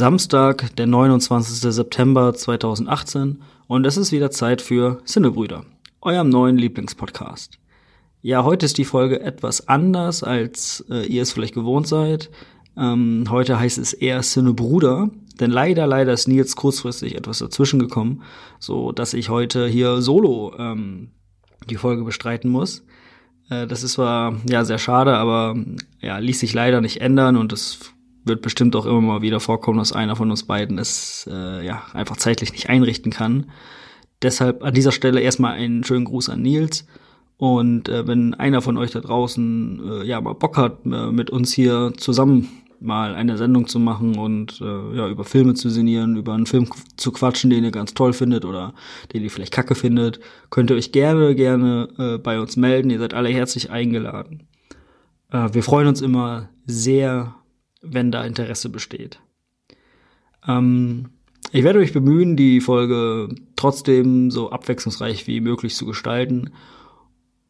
Samstag, der 29. September 2018 und es ist wieder Zeit für Sinnebrüder, eurem neuen Lieblingspodcast. Ja, heute ist die Folge etwas anders, als äh, ihr es vielleicht gewohnt seid. Ähm, heute heißt es eher Sinnebruder, denn leider, leider ist Nils kurzfristig etwas dazwischen gekommen, so dass ich heute hier solo ähm, die Folge bestreiten muss. Äh, das ist zwar ja sehr schade, aber ja ließ sich leider nicht ändern und es wird bestimmt auch immer mal wieder vorkommen, dass einer von uns beiden es äh, ja einfach zeitlich nicht einrichten kann. Deshalb an dieser Stelle erstmal einen schönen Gruß an Nils. Und äh, wenn einer von euch da draußen äh, ja mal Bock hat, äh, mit uns hier zusammen mal eine Sendung zu machen und äh, ja über Filme zu sinnieren, über einen Film zu quatschen, den ihr ganz toll findet oder den ihr vielleicht kacke findet, könnt ihr euch gerne gerne äh, bei uns melden. Ihr seid alle herzlich eingeladen. Äh, wir freuen uns immer sehr wenn da Interesse besteht. Ähm, ich werde mich bemühen, die Folge trotzdem so abwechslungsreich wie möglich zu gestalten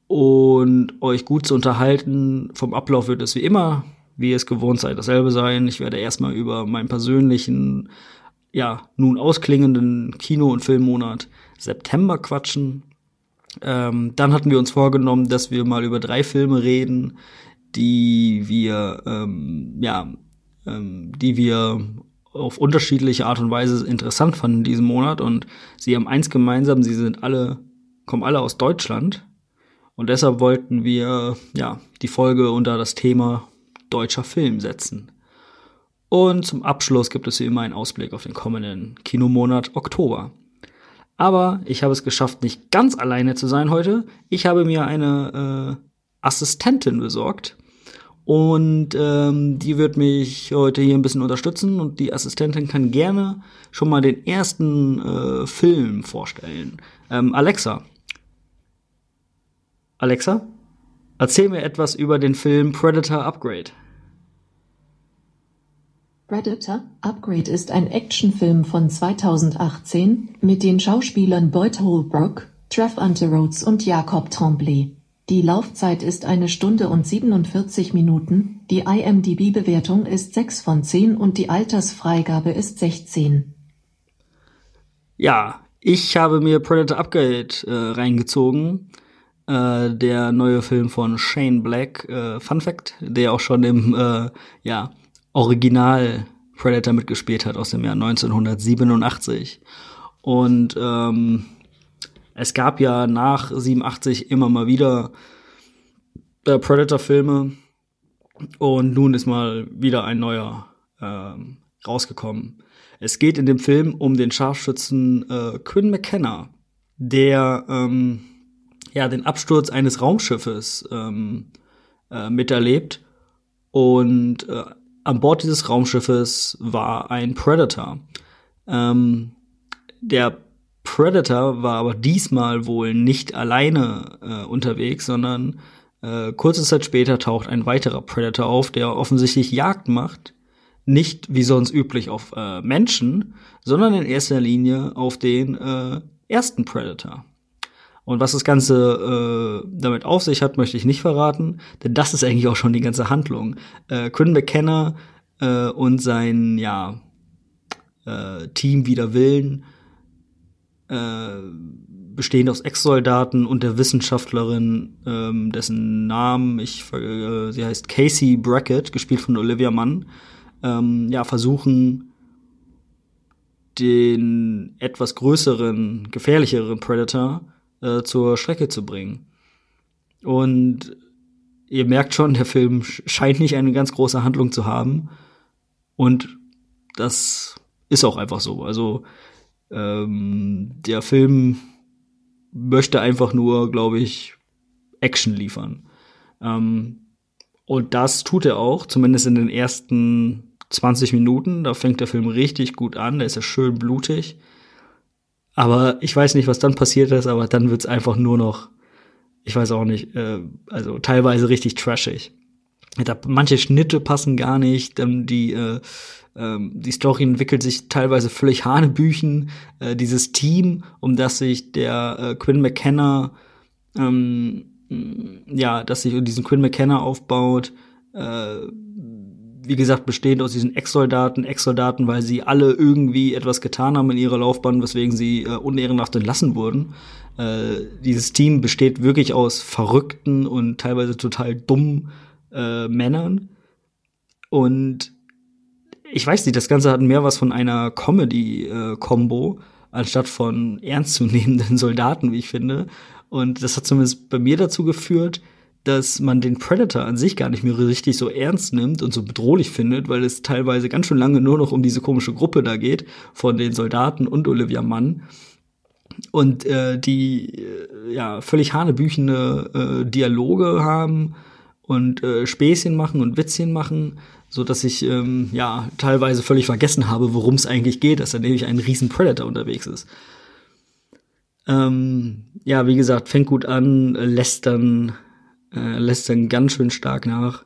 und euch gut zu unterhalten. Vom Ablauf wird es wie immer, wie es gewohnt seid, dasselbe sein. Ich werde erstmal über meinen persönlichen, ja, nun ausklingenden Kino- und Filmmonat September quatschen. Ähm, dann hatten wir uns vorgenommen, dass wir mal über drei Filme reden, die wir ähm, ja, ähm, die wir auf unterschiedliche Art und Weise interessant fanden in diesem Monat und sie haben eins gemeinsam, sie sind alle kommen alle aus Deutschland und deshalb wollten wir ja die Folge unter das Thema deutscher Film setzen. Und zum Abschluss gibt es wie immer einen Ausblick auf den kommenden Kinomonat Oktober. Aber ich habe es geschafft, nicht ganz alleine zu sein heute. Ich habe mir eine äh, Assistentin besorgt. Und ähm, die wird mich heute hier ein bisschen unterstützen und die Assistentin kann gerne schon mal den ersten äh, Film vorstellen. Ähm, Alexa. Alexa, erzähl mir etwas über den Film Predator Upgrade. Predator Upgrade ist ein Actionfilm von 2018 mit den Schauspielern Boyd Holbrook, Trev Rhodes und Jacob Tremblay. Die Laufzeit ist eine Stunde und 47 Minuten, die IMDb-Bewertung ist 6 von 10 und die Altersfreigabe ist 16. Ja, ich habe mir Predator Upgrade äh, reingezogen. Äh, der neue Film von Shane Black, äh, Fun Fact, der auch schon im äh, ja, Original Predator mitgespielt hat aus dem Jahr 1987. Und ähm, es gab ja nach 87 immer mal wieder äh, Predator-Filme und nun ist mal wieder ein neuer ähm, rausgekommen. Es geht in dem Film um den Scharfschützen äh, Quinn McKenna, der ähm, ja den Absturz eines Raumschiffes ähm, äh, miterlebt und äh, an Bord dieses Raumschiffes war ein Predator. Ähm, der Predator war aber diesmal wohl nicht alleine äh, unterwegs, sondern äh, kurze Zeit später taucht ein weiterer Predator auf, der offensichtlich Jagd macht. Nicht wie sonst üblich auf äh, Menschen, sondern in erster Linie auf den äh, ersten Predator. Und was das Ganze äh, damit auf sich hat, möchte ich nicht verraten, denn das ist eigentlich auch schon die ganze Handlung. Äh, Quinn McKenna äh, und sein ja, äh, Team wider Willen äh, bestehend aus Ex-Soldaten und der Wissenschaftlerin, ähm, dessen Namen ich, äh, sie heißt Casey Brackett, gespielt von Olivia Mann, ähm, ja, versuchen, den etwas größeren, gefährlicheren Predator äh, zur Strecke zu bringen. Und ihr merkt schon, der Film scheint nicht eine ganz große Handlung zu haben. Und das ist auch einfach so. Also ähm, der Film möchte einfach nur, glaube ich, Action liefern. Ähm, und das tut er auch, zumindest in den ersten 20 Minuten. Da fängt der Film richtig gut an, der ist ja schön blutig. Aber ich weiß nicht, was dann passiert ist, aber dann wird's einfach nur noch, ich weiß auch nicht, äh, also teilweise richtig trashig. Manche Schnitte passen gar nicht, dann die äh, ähm, die Story entwickelt sich teilweise völlig hanebüchen. Äh, dieses Team, um das sich der äh, Quinn McKenna, ähm, ja, dass sich um diesen Quinn McKenna aufbaut, äh, wie gesagt, bestehend aus diesen Ex-Soldaten, Ex-Soldaten, weil sie alle irgendwie etwas getan haben in ihrer Laufbahn, weswegen sie äh, unehrenhaft entlassen wurden. Äh, dieses Team besteht wirklich aus verrückten und teilweise total dummen äh, Männern. Und ich weiß nicht, das Ganze hat mehr was von einer Comedy-Combo, äh, anstatt von ernstzunehmenden Soldaten, wie ich finde. Und das hat zumindest bei mir dazu geführt, dass man den Predator an sich gar nicht mehr richtig so ernst nimmt und so bedrohlich findet, weil es teilweise ganz schön lange nur noch um diese komische Gruppe da geht von den Soldaten und Olivia Mann und äh, die äh, ja völlig hanebüchene äh, Dialoge haben und äh, Späßchen machen und Witzchen machen, so dass ich ähm, ja teilweise völlig vergessen habe, worum es eigentlich geht, dass da nämlich ein riesen Predator unterwegs ist. Ähm, ja, wie gesagt, fängt gut an, lässt dann äh, lässt dann ganz schön stark nach.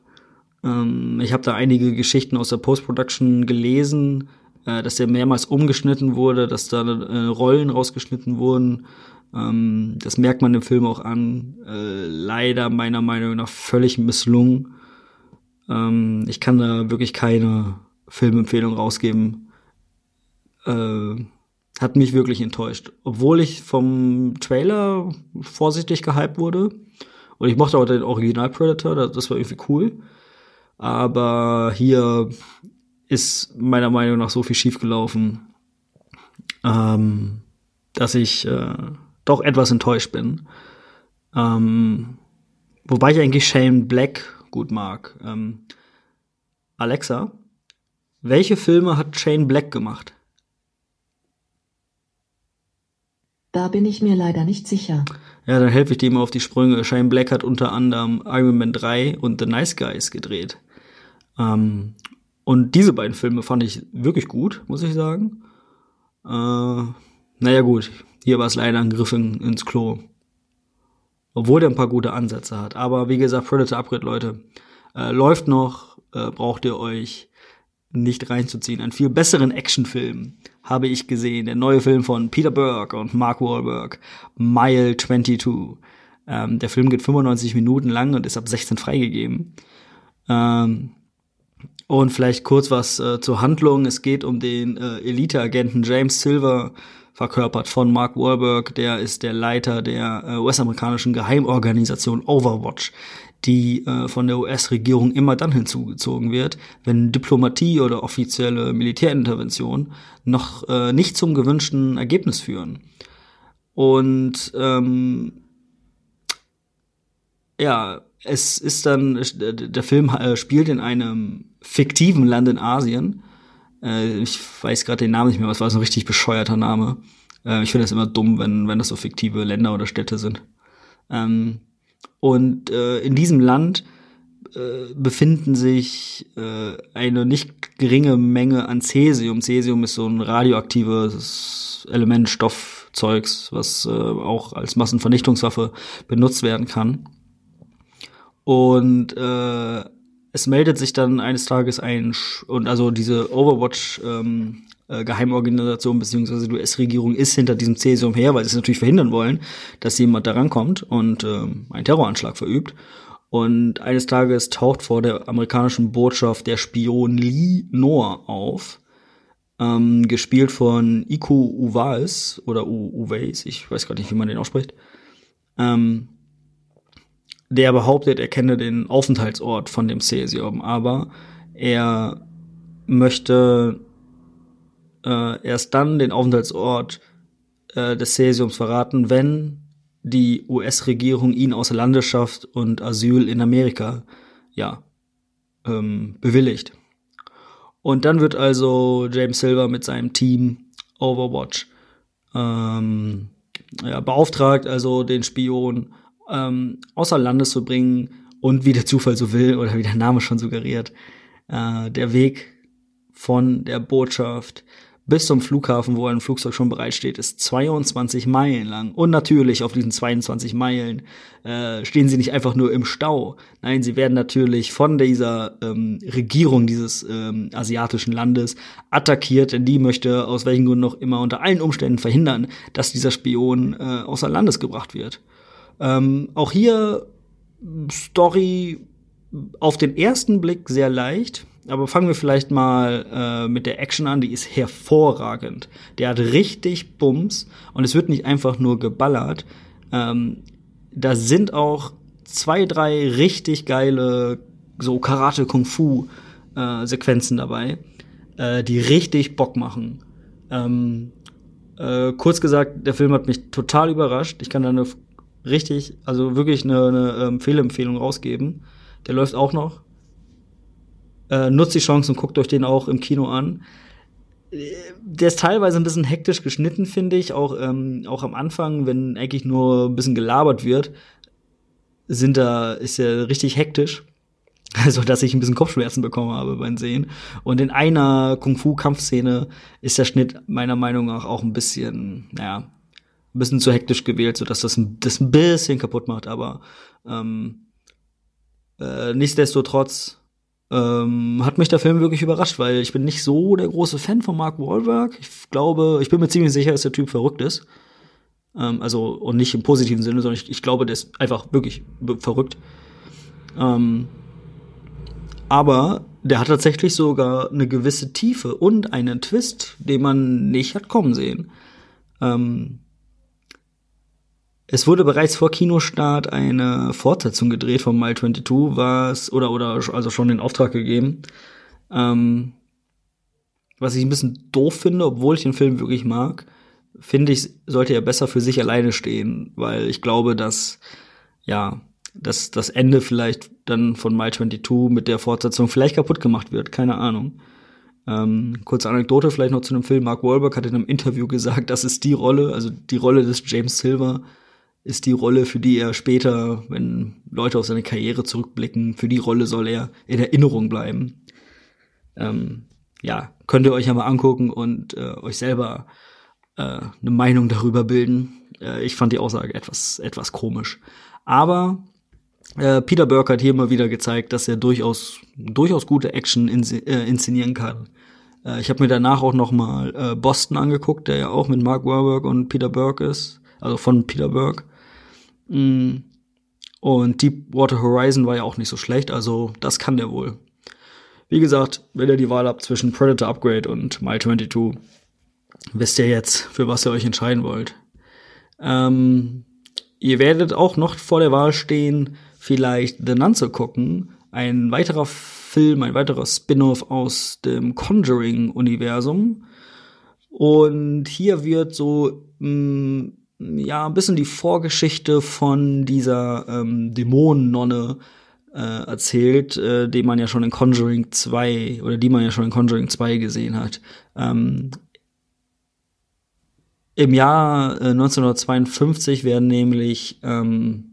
Ähm, ich habe da einige Geschichten aus der Post-Production gelesen, äh, dass der mehrmals umgeschnitten wurde, dass da äh, Rollen rausgeschnitten wurden. Ähm, das merkt man im Film auch an. Äh, leider meiner Meinung nach völlig misslungen. Ähm, ich kann da wirklich keine Filmempfehlung rausgeben. Äh, hat mich wirklich enttäuscht. Obwohl ich vom Trailer vorsichtig gehypt wurde. Und ich mochte auch den Original Predator, das war irgendwie cool. Aber hier ist meiner Meinung nach so viel schiefgelaufen, ähm, dass ich äh, doch etwas enttäuscht bin. Ähm, wobei ich eigentlich Shane Black gut mag. Ähm, Alexa, welche Filme hat Shane Black gemacht? Da bin ich mir leider nicht sicher. Ja, dann helfe ich dir mal auf die Sprünge. Shane Black hat unter anderem Iron Man 3 und The Nice Guys gedreht. Ähm, und diese beiden Filme fand ich wirklich gut, muss ich sagen. Äh, naja gut, hier war es leider ein Griff in, ins Klo. Obwohl der ein paar gute Ansätze hat. Aber wie gesagt, Predator Upgrade, Leute, äh, läuft noch, äh, braucht ihr euch nicht reinzuziehen. Einen viel besseren Actionfilm habe ich gesehen. Der neue Film von Peter Burke und Mark Wahlberg, Mile 22. Ähm, der Film geht 95 Minuten lang und ist ab 16 freigegeben. Ähm, und vielleicht kurz was äh, zur Handlung. Es geht um den äh, Elite-Agenten James Silver, verkörpert von Mark Wahlberg. Der ist der Leiter der äh, US-amerikanischen Geheimorganisation Overwatch, die äh, von der US-Regierung immer dann hinzugezogen wird, wenn Diplomatie oder offizielle Militärintervention noch äh, nicht zum gewünschten Ergebnis führen. Und ähm, ja, es ist dann, der Film äh, spielt in einem fiktiven Land in Asien. Äh, ich weiß gerade den Namen nicht mehr, was war so ein richtig bescheuerter Name. Äh, ich finde das immer dumm, wenn, wenn das so fiktive Länder oder Städte sind. Ähm, und äh, in diesem Land äh, befinden sich äh, eine nicht geringe Menge an Cäsium. Cäsium ist so ein radioaktives Element, Stoffzeugs, was äh, auch als Massenvernichtungswaffe benutzt werden kann. Und äh, es meldet sich dann eines Tages ein, Sch und also diese Overwatch ähm, äh, Geheimorganisation bzw. die US-Regierung ist hinter diesem Cäsium her, weil sie es natürlich verhindern wollen, dass jemand da rankommt und ähm, einen Terroranschlag verübt. Und eines Tages taucht vor der amerikanischen Botschaft der Spion Lee Noor auf, ähm, gespielt von Iku Uwais oder U Uwais, ich weiß gar nicht, wie man den ausspricht. Ähm, der behauptet, er kenne den Aufenthaltsort von dem Cäsium, aber er möchte äh, erst dann den Aufenthaltsort äh, des Cäsiums verraten, wenn die US-Regierung ihn außer Landes schafft und Asyl in Amerika, ja, ähm, bewilligt. Und dann wird also James Silver mit seinem Team Overwatch ähm, ja, beauftragt, also den Spion ähm, außer Landes zu bringen und wie der Zufall so will oder wie der Name schon suggeriert, äh, der Weg von der Botschaft bis zum Flughafen, wo ein Flugzeug schon bereitsteht, ist 22 Meilen lang. Und natürlich auf diesen 22 Meilen äh, stehen sie nicht einfach nur im Stau. Nein, sie werden natürlich von dieser ähm, Regierung dieses ähm, asiatischen Landes attackiert, denn die möchte aus welchen Gründen noch immer unter allen Umständen verhindern, dass dieser Spion äh, außer Landes gebracht wird. Ähm, auch hier Story auf den ersten Blick sehr leicht. Aber fangen wir vielleicht mal äh, mit der Action an, die ist hervorragend. Der hat richtig Bums und es wird nicht einfach nur geballert. Ähm, da sind auch zwei, drei richtig geile so Karate Kung Fu äh, dabei, äh, die richtig Bock machen. Ähm, äh, kurz gesagt, der Film hat mich total überrascht. Ich kann da eine richtig, also wirklich eine, eine ähm, Fehlempfehlung rausgeben. Der läuft auch noch. Äh, nutzt die Chance und guckt euch den auch im Kino an. Der ist teilweise ein bisschen hektisch geschnitten, finde ich. Auch, ähm, auch am Anfang, wenn eigentlich nur ein bisschen gelabert wird, sind da, ist er richtig hektisch. Also, dass ich ein bisschen Kopfschmerzen bekommen habe beim Sehen. Und in einer Kung-Fu-Kampfszene ist der Schnitt meiner Meinung nach auch ein bisschen, naja, ein bisschen zu hektisch gewählt, sodass das ein, das ein bisschen kaputt macht. Aber ähm, äh, nichtsdestotrotz ähm, hat mich der Film wirklich überrascht, weil ich bin nicht so der große Fan von Mark Wahlberg. Ich glaube, ich bin mir ziemlich sicher, dass der Typ verrückt ist. Ähm, also, und nicht im positiven Sinne, sondern ich, ich glaube, der ist einfach wirklich verrückt. Ähm, aber der hat tatsächlich sogar eine gewisse Tiefe und einen Twist, den man nicht hat kommen sehen. Ähm, es wurde bereits vor Kinostart eine Fortsetzung gedreht von Mile 22, was oder oder also schon in Auftrag gegeben. Ähm, was ich ein bisschen doof finde, obwohl ich den Film wirklich mag, finde ich, sollte er besser für sich alleine stehen, weil ich glaube, dass ja dass das Ende vielleicht dann von Mile 22 mit der Fortsetzung vielleicht kaputt gemacht wird, keine Ahnung. Ähm, kurze Anekdote vielleicht noch zu dem Film. Mark Wahlberg hat in einem Interview gesagt, das ist die Rolle, also die Rolle des James Silver ist die Rolle, für die er später, wenn Leute auf seine Karriere zurückblicken, für die Rolle soll er in Erinnerung bleiben. Ähm, ja, könnt ihr euch ja mal angucken und äh, euch selber äh, eine Meinung darüber bilden. Äh, ich fand die Aussage etwas, etwas komisch. Aber äh, Peter Burke hat hier mal wieder gezeigt, dass er durchaus, durchaus gute Action äh, inszenieren kann. Äh, ich habe mir danach auch noch mal Boston angeguckt, der ja auch mit Mark Wahlberg und Peter Burke ist, also von Peter Burke. Mm. Und Deepwater Horizon war ja auch nicht so schlecht, also das kann der wohl. Wie gesagt, wenn ihr die Wahl habt zwischen Predator Upgrade und Mile 22, wisst ihr jetzt, für was ihr euch entscheiden wollt. Ähm, ihr werdet auch noch vor der Wahl stehen, vielleicht The Nun zu gucken. Ein weiterer Film, ein weiterer Spin-off aus dem Conjuring-Universum. Und hier wird so mh, mm, ja, ein bisschen die Vorgeschichte von dieser ähm, Dämonennonne äh, erzählt, äh, die man ja schon in Conjuring 2 oder die man ja schon in Conjuring 2 gesehen hat. Ähm, Im Jahr äh, 1952 werden nämlich ähm,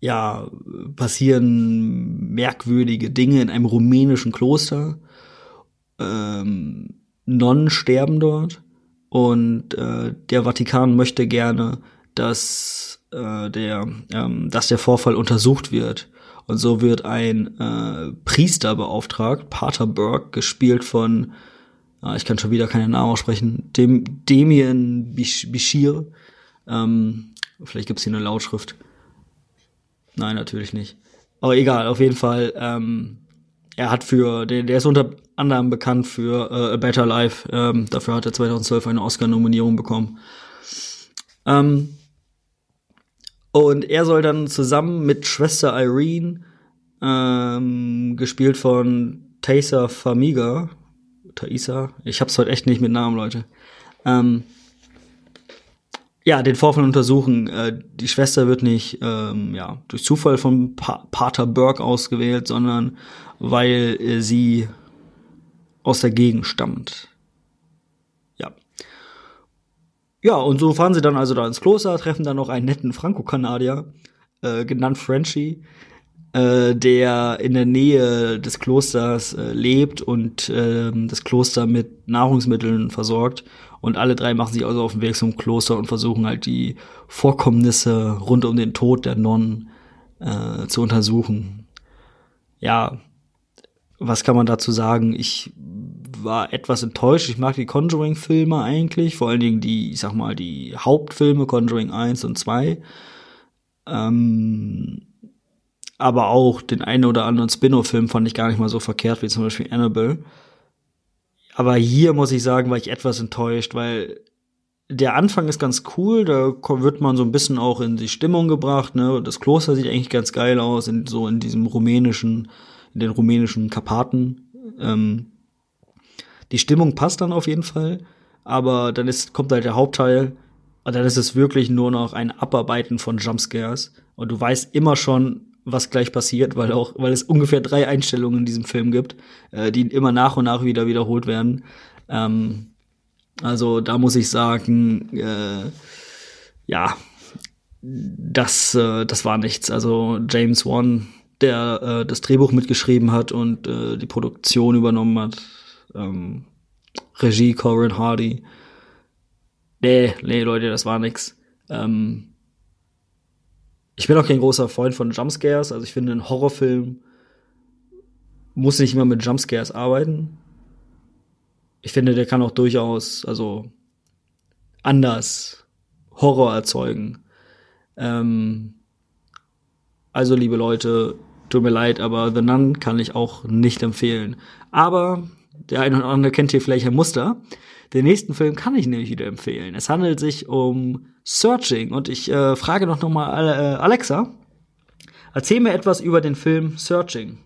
ja passieren merkwürdige Dinge in einem rumänischen Kloster. Ähm, Nonnen sterben dort und äh, der Vatikan möchte gerne, dass äh, der, ähm, dass der Vorfall untersucht wird. Und so wird ein äh, Priester beauftragt, Pater Burke, gespielt von, äh, ich kann schon wieder keinen Namen aussprechen, Dem Damien Bishir. Ähm, vielleicht gibt's hier eine Lautschrift. Nein, natürlich nicht. Aber egal, auf jeden Fall. Ähm, er hat für, der, der ist unter anderem bekannt für äh, A Better Life. Ähm, dafür hat er 2012 eine Oscar-Nominierung bekommen. Ähm, und er soll dann zusammen mit Schwester Irene, ähm, gespielt von Taysa Famiga, Thaisa, ich hab's heute echt nicht mit Namen, Leute, ähm, ja, den Vorfall untersuchen. Äh, die Schwester wird nicht ähm, ja, durch Zufall von pa Pater Burke ausgewählt, sondern weil äh, sie aus der Gegend stammt. Ja. Ja, und so fahren sie dann also da ins Kloster, treffen dann noch einen netten Franco-Kanadier, äh, genannt Frenchie, äh, der in der Nähe des Klosters lebt und äh, das Kloster mit Nahrungsmitteln versorgt. Und alle drei machen sich also auf den Weg zum Kloster und versuchen halt die Vorkommnisse rund um den Tod der Nonnen äh, zu untersuchen. Ja, was kann man dazu sagen? Ich war etwas enttäuscht. Ich mag die Conjuring-Filme eigentlich, vor allen Dingen die, ich sag mal, die Hauptfilme, Conjuring 1 und 2. Ähm, aber auch den einen oder anderen Spin-off-Film fand ich gar nicht mal so verkehrt, wie zum Beispiel Annabelle. Aber hier muss ich sagen, war ich etwas enttäuscht, weil der Anfang ist ganz cool, da wird man so ein bisschen auch in die Stimmung gebracht, ne? Das Kloster sieht eigentlich ganz geil aus, in, so in diesem rumänischen, in den rumänischen Karpaten. Ähm, die Stimmung passt dann auf jeden Fall, aber dann ist, kommt halt der Hauptteil, und dann ist es wirklich nur noch ein Abarbeiten von Jumpscares. Und du weißt immer schon, was gleich passiert, weil auch, weil es ungefähr drei Einstellungen in diesem Film gibt, äh, die immer nach und nach wieder wiederholt werden. Ähm, also da muss ich sagen, äh, ja, das, äh, das war nichts. Also James Wan, der äh, das Drehbuch mitgeschrieben hat und äh, die Produktion übernommen hat, ähm, Regie Corin Hardy. Nee, nee, Leute, das war nix. Ähm, ich bin auch kein großer Freund von Jumpscares. Also ich finde, ein Horrorfilm muss nicht immer mit Jumpscares arbeiten ich finde, der kann auch durchaus, also anders Horror erzeugen. Ähm, also, liebe Leute, tut mir leid, aber The Nun kann ich auch nicht empfehlen. Aber der eine oder andere kennt hier vielleicht ein Muster. Den nächsten Film kann ich nämlich wieder empfehlen. Es handelt sich um Searching und ich äh, frage noch, noch mal äh, Alexa, erzähl mir etwas über den Film Searching.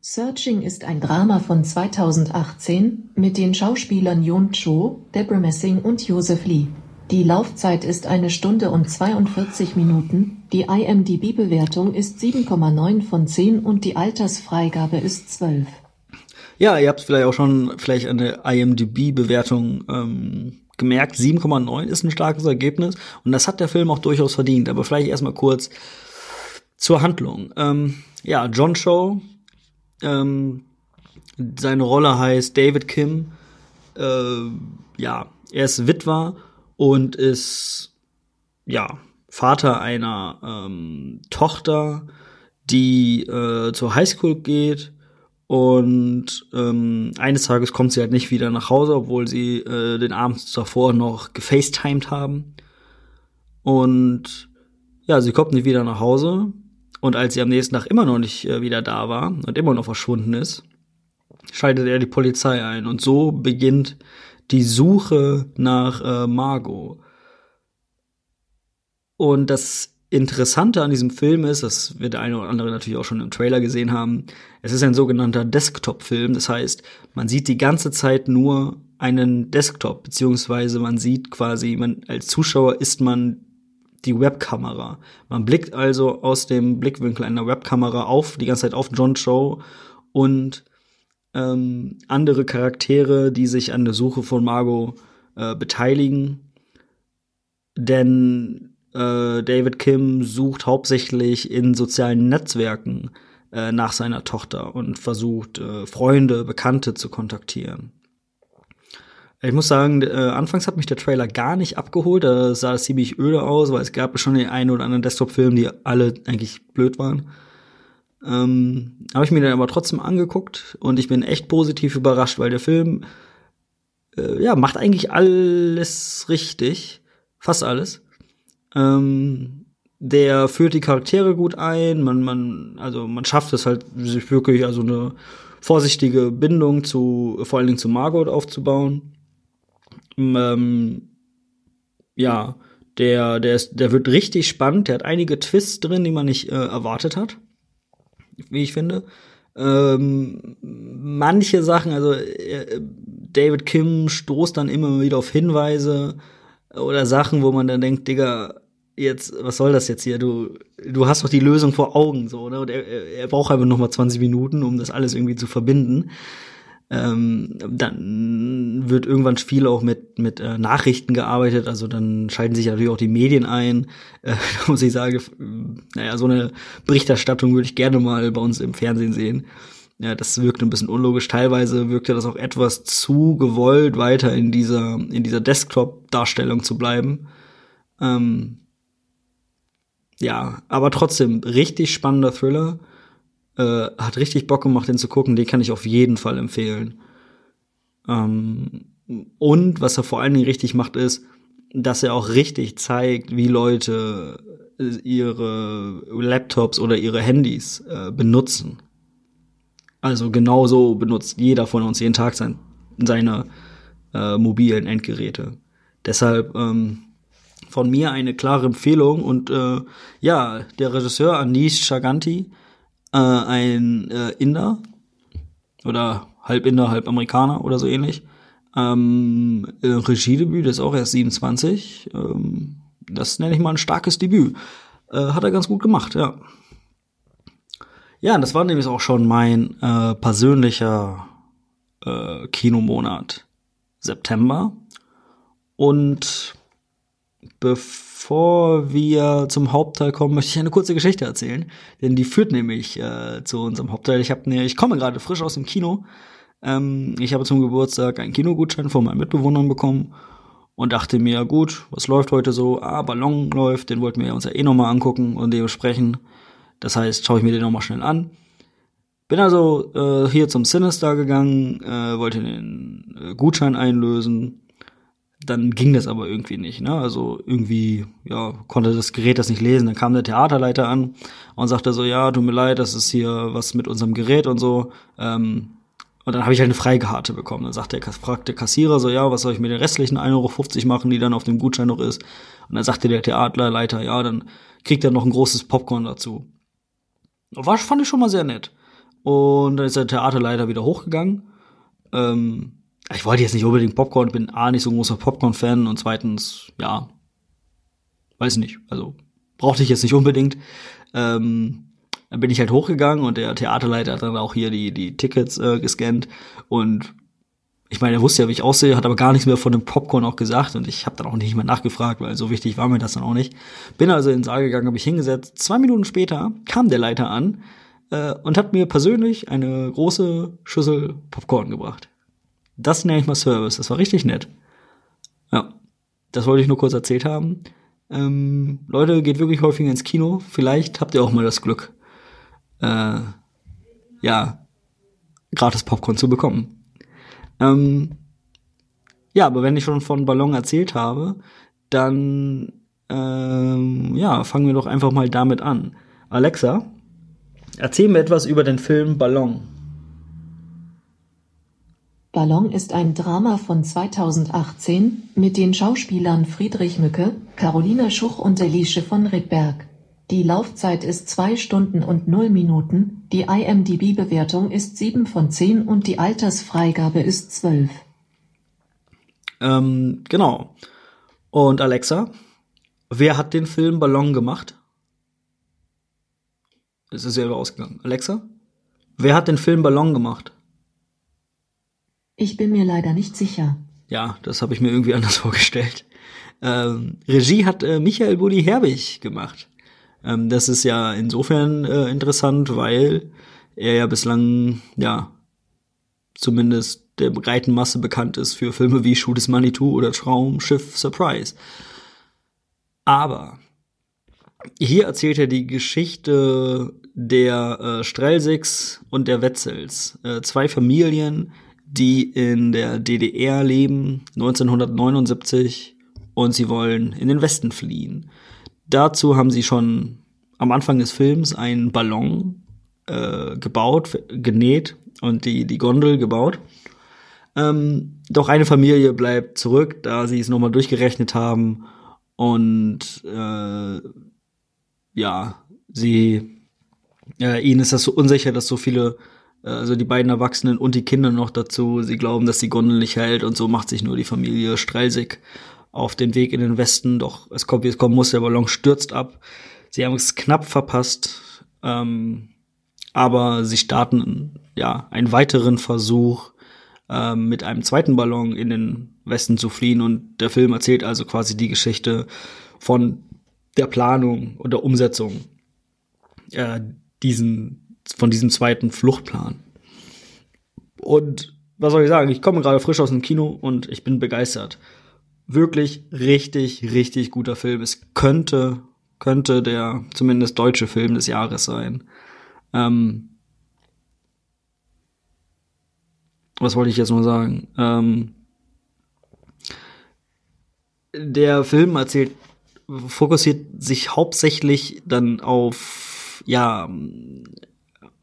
Searching ist ein Drama von 2018 mit den Schauspielern Yoon Cho, Deborah Messing und Joseph Lee. Die Laufzeit ist eine Stunde und 42 Minuten, die IMDb-Bewertung ist 7,9 von 10 und die Altersfreigabe ist 12. Ja, ihr habt vielleicht auch schon vielleicht eine IMDb-Bewertung ähm, gemerkt. 7,9 ist ein starkes Ergebnis und das hat der Film auch durchaus verdient. Aber vielleicht erstmal kurz zur Handlung. Ähm, ja, John Cho ähm, seine Rolle heißt David Kim. Äh, ja, er ist Witwer und ist ja Vater einer ähm, Tochter, die äh, zur Highschool geht und ähm, eines Tages kommt sie halt nicht wieder nach Hause, obwohl sie äh, den Abend davor noch gefacetimed haben. Und ja, sie kommt nicht wieder nach Hause und als sie am nächsten Tag immer noch nicht äh, wieder da war und immer noch verschwunden ist, schaltet er die Polizei ein. Und so beginnt die Suche nach äh, Margot. Und das Interessante an diesem Film ist, das wird der eine oder andere natürlich auch schon im Trailer gesehen haben, es ist ein sogenannter Desktop-Film. Das heißt, man sieht die ganze Zeit nur einen Desktop, beziehungsweise man sieht quasi, man, als Zuschauer ist man die Webkamera. Man blickt also aus dem Blickwinkel einer Webkamera auf, die ganze Zeit auf John Cho und ähm, andere Charaktere, die sich an der Suche von Margot äh, beteiligen. Denn äh, David Kim sucht hauptsächlich in sozialen Netzwerken äh, nach seiner Tochter und versucht, äh, Freunde, Bekannte zu kontaktieren. Ich muss sagen, äh, anfangs hat mich der Trailer gar nicht abgeholt. Da sah es ziemlich öde aus, weil es gab schon den einen oder anderen Desktop-Film, die alle eigentlich blöd waren. Ähm, habe ich mir dann aber trotzdem angeguckt und ich bin echt positiv überrascht, weil der Film äh, ja macht eigentlich alles richtig, fast alles. Ähm, der führt die Charaktere gut ein, man man also man schafft es halt sich wirklich also eine vorsichtige Bindung zu vor allen Dingen zu Margot aufzubauen ähm, ja, der, der, ist, der wird richtig spannend. Der hat einige Twists drin, die man nicht äh, erwartet hat, wie ich finde. Ähm, manche Sachen, also äh, David Kim stoßt dann immer wieder auf Hinweise oder Sachen, wo man dann denkt, Digga, jetzt, was soll das jetzt hier? Du, du hast doch die Lösung vor Augen, so, ne? Und er, er braucht einfach noch mal 20 Minuten, um das alles irgendwie zu verbinden. Ähm, dann wird irgendwann viel auch mit, mit äh, Nachrichten gearbeitet, also dann schalten sich natürlich auch die Medien ein. Äh, da muss ich sagen, naja, so eine Berichterstattung würde ich gerne mal bei uns im Fernsehen sehen. Ja, das wirkt ein bisschen unlogisch. Teilweise wirkte das auch etwas zu gewollt, weiter in dieser, in dieser Desktop-Darstellung zu bleiben. Ähm, ja, aber trotzdem richtig spannender Thriller. Äh, hat richtig Bock gemacht, den zu gucken. Den kann ich auf jeden Fall empfehlen. Ähm, und was er vor allen Dingen richtig macht, ist, dass er auch richtig zeigt, wie Leute ihre Laptops oder ihre Handys äh, benutzen. Also genauso benutzt jeder von uns jeden Tag sein, seine äh, mobilen Endgeräte. Deshalb ähm, von mir eine klare Empfehlung und äh, ja, der Regisseur Anish Chaganti, äh, ein äh, Inder oder halb Inder, halb Amerikaner oder so ähnlich. Ähm, äh, Regiedebüt, das ist auch erst 27. Ähm, das nenne ich mal ein starkes Debüt. Äh, hat er ganz gut gemacht, ja. Ja, das war nämlich auch schon mein äh, persönlicher äh, Kinomonat September. Und bevor wir zum Hauptteil kommen, möchte ich eine kurze Geschichte erzählen, denn die führt nämlich äh, zu unserem Hauptteil. Ich habe ne, ich komme gerade frisch aus dem Kino. Ähm, ich habe zum Geburtstag einen Kinogutschein von meinen Mitbewohnern bekommen und dachte mir, gut, was läuft heute so? Ah, Ballon läuft, den wollten wir uns ja eh nochmal angucken und dementsprechend. Das heißt, schaue ich mir den nochmal schnell an. Bin also äh, hier zum Sinister gegangen, äh, wollte den äh, Gutschein einlösen. Dann ging das aber irgendwie nicht, ne? Also irgendwie, ja, konnte das Gerät das nicht lesen. Dann kam der Theaterleiter an und sagte so, ja, tut mir leid, das ist hier was mit unserem Gerät und so. Ähm, und dann habe ich halt eine Freikarte bekommen. Dann sagt der, fragt der Kassierer so, ja, was soll ich mit den restlichen 1,50 Euro machen, die dann auf dem Gutschein noch ist? Und dann sagte der Theaterleiter, ja, dann kriegt er noch ein großes Popcorn dazu. War, fand ich schon mal sehr nett. Und dann ist der Theaterleiter wieder hochgegangen. Ähm, ich wollte jetzt nicht unbedingt Popcorn, bin A, nicht so ein großer Popcorn-Fan und zweitens, ja, weiß nicht, also brauchte ich jetzt nicht unbedingt. Ähm, dann bin ich halt hochgegangen und der Theaterleiter hat dann auch hier die, die Tickets äh, gescannt und ich meine, er wusste ja, wie ich aussehe, hat aber gar nichts mehr von dem Popcorn auch gesagt und ich habe dann auch nicht mehr nachgefragt, weil so wichtig war mir das dann auch nicht. Bin also in den Saal gegangen, habe mich hingesetzt. Zwei Minuten später kam der Leiter an äh, und hat mir persönlich eine große Schüssel Popcorn gebracht. Das nenne ich mal Service. Das war richtig nett. Ja, das wollte ich nur kurz erzählt haben. Ähm, Leute, geht wirklich häufiger ins Kino. Vielleicht habt ihr auch mal das Glück, äh, ja, gratis Popcorn zu bekommen. Ähm, ja, aber wenn ich schon von Ballon erzählt habe, dann ähm, ja, fangen wir doch einfach mal damit an. Alexa, erzähl mir etwas über den Film Ballon. Ballon ist ein Drama von 2018 mit den Schauspielern Friedrich Mücke, Carolina Schuch und Elische von Rittberg. Die Laufzeit ist zwei Stunden und null Minuten, die IMDb-Bewertung ist sieben von zehn und die Altersfreigabe ist zwölf. Ähm, genau. Und Alexa, wer hat den Film Ballon gemacht? Es ist selber ausgegangen. Alexa, wer hat den Film Ballon gemacht? Ich bin mir leider nicht sicher. Ja, das habe ich mir irgendwie anders vorgestellt. Ähm, Regie hat äh, Michael Buddy Herbig gemacht. Ähm, das ist ja insofern äh, interessant, weil er ja bislang, ja, zumindest der breiten Masse bekannt ist für Filme wie Shoot is 2 oder Traumschiff Surprise. Aber hier erzählt er die Geschichte der äh, Strelsigs und der Wetzels, äh, zwei Familien, die in der DDR leben, 1979, und sie wollen in den Westen fliehen. Dazu haben sie schon am Anfang des Films einen Ballon äh, gebaut, genäht und die, die Gondel gebaut. Ähm, doch eine Familie bleibt zurück, da sie es nochmal durchgerechnet haben und äh, ja, sie äh, ihnen ist das so unsicher, dass so viele, also die beiden Erwachsenen und die Kinder noch dazu, sie glauben, dass die Gondel nicht hält und so macht sich nur die Familie Strelzig auf den Weg in den Westen, doch es kommt, wie es kommen muss, der Ballon stürzt ab. Sie haben es knapp verpasst, ähm, aber sie starten ja einen weiteren Versuch, ähm, mit einem zweiten Ballon in den Westen zu fliehen. Und der Film erzählt also quasi die Geschichte von der Planung und der Umsetzung äh, diesen, von diesem zweiten Fluchtplan. Und was soll ich sagen? Ich komme gerade frisch aus dem Kino und ich bin begeistert wirklich richtig, richtig guter Film. Es könnte, könnte der zumindest deutsche Film des Jahres sein. Ähm, was wollte ich jetzt nur sagen? Ähm, der Film erzählt, fokussiert sich hauptsächlich dann auf, ja,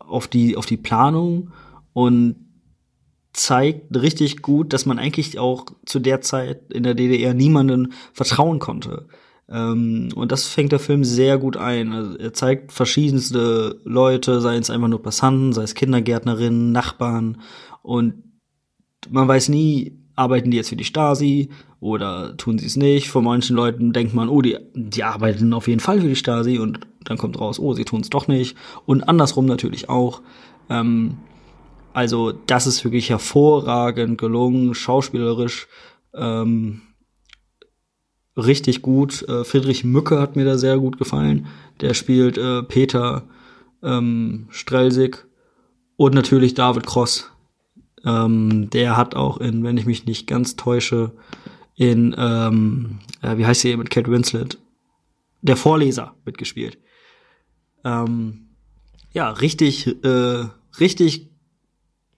auf die, auf die Planung und zeigt richtig gut, dass man eigentlich auch zu der Zeit in der DDR niemanden vertrauen konnte. Ähm, und das fängt der Film sehr gut ein. Also er zeigt verschiedenste Leute, sei es einfach nur Passanten, sei es Kindergärtnerinnen, Nachbarn. Und man weiß nie, arbeiten die jetzt für die Stasi oder tun sie es nicht. Von manchen Leuten denkt man, oh, die, die arbeiten auf jeden Fall für die Stasi und dann kommt raus, oh, sie tun es doch nicht. Und andersrum natürlich auch. Ähm, also das ist wirklich hervorragend gelungen, schauspielerisch ähm, richtig gut. Äh, Friedrich Mücke hat mir da sehr gut gefallen. Der spielt äh, Peter ähm, Strelsig und natürlich David Cross. Ähm, der hat auch in, wenn ich mich nicht ganz täusche, in, ähm, äh, wie heißt sie mit Kate Winslet? Der Vorleser mitgespielt. Ähm, ja, richtig, äh, richtig